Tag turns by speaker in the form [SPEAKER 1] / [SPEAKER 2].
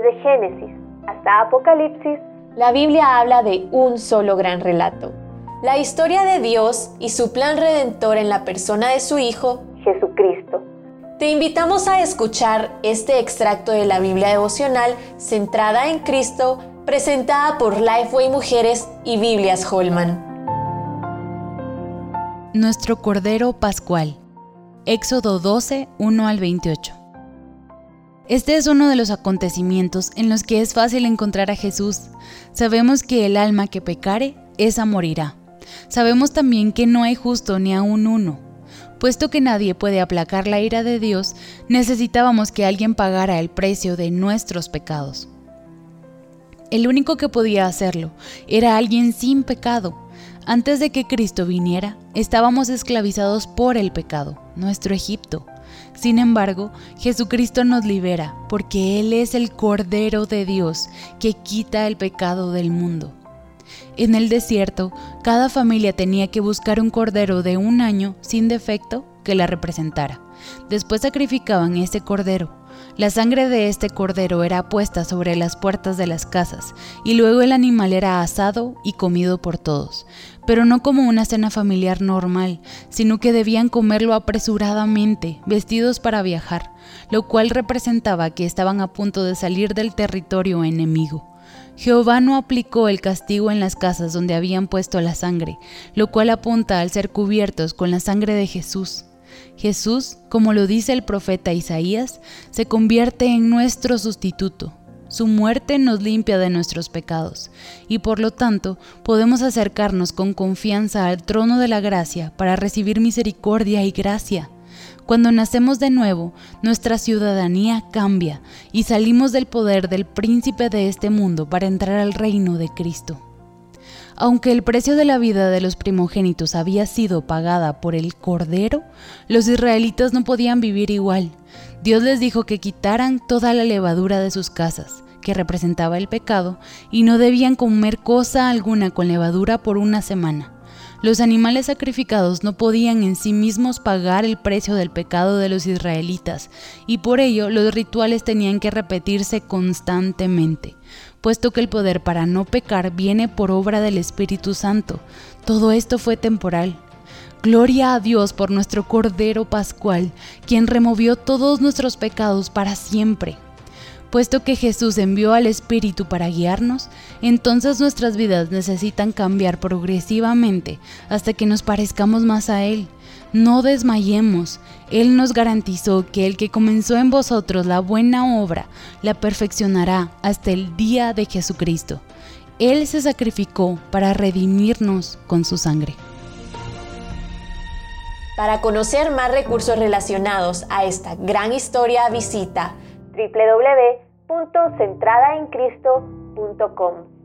[SPEAKER 1] Desde Génesis hasta Apocalipsis,
[SPEAKER 2] la Biblia habla de un solo gran relato. La historia de Dios y su plan redentor en la persona de su Hijo,
[SPEAKER 1] Jesucristo.
[SPEAKER 2] Te invitamos a escuchar este extracto de la Biblia devocional centrada en Cristo, presentada por Lifeway Mujeres y Biblias Holman.
[SPEAKER 3] Nuestro Cordero Pascual. Éxodo 12, 1 al 28. Este es uno de los acontecimientos en los que es fácil encontrar a Jesús. Sabemos que el alma que pecare, esa morirá. Sabemos también que no hay justo ni aun uno. Puesto que nadie puede aplacar la ira de Dios, necesitábamos que alguien pagara el precio de nuestros pecados. El único que podía hacerlo era alguien sin pecado. Antes de que Cristo viniera, estábamos esclavizados por el pecado, nuestro Egipto. Sin embargo, Jesucristo nos libera porque Él es el Cordero de Dios que quita el pecado del mundo. En el desierto, cada familia tenía que buscar un cordero de un año sin defecto que la representara. Después sacrificaban ese cordero. La sangre de este cordero era puesta sobre las puertas de las casas y luego el animal era asado y comido por todos, pero no como una cena familiar normal, sino que debían comerlo apresuradamente, vestidos para viajar, lo cual representaba que estaban a punto de salir del territorio enemigo. Jehová no aplicó el castigo en las casas donde habían puesto la sangre, lo cual apunta al ser cubiertos con la sangre de Jesús. Jesús, como lo dice el profeta Isaías, se convierte en nuestro sustituto. Su muerte nos limpia de nuestros pecados y por lo tanto podemos acercarnos con confianza al trono de la gracia para recibir misericordia y gracia. Cuando nacemos de nuevo, nuestra ciudadanía cambia y salimos del poder del príncipe de este mundo para entrar al reino de Cristo. Aunque el precio de la vida de los primogénitos había sido pagada por el Cordero, los israelitas no podían vivir igual. Dios les dijo que quitaran toda la levadura de sus casas, que representaba el pecado, y no debían comer cosa alguna con levadura por una semana. Los animales sacrificados no podían en sí mismos pagar el precio del pecado de los israelitas, y por ello los rituales tenían que repetirse constantemente, puesto que el poder para no pecar viene por obra del Espíritu Santo. Todo esto fue temporal. Gloria a Dios por nuestro Cordero Pascual, quien removió todos nuestros pecados para siempre. Puesto que Jesús envió al Espíritu para guiarnos, entonces nuestras vidas necesitan cambiar progresivamente hasta que nos parezcamos más a Él. No desmayemos. Él nos garantizó que el que comenzó en vosotros la buena obra la perfeccionará hasta el día de Jesucristo. Él se sacrificó para redimirnos con su sangre.
[SPEAKER 2] Para conocer más recursos relacionados a esta gran historia, visita
[SPEAKER 1] www.centradaencristo.com.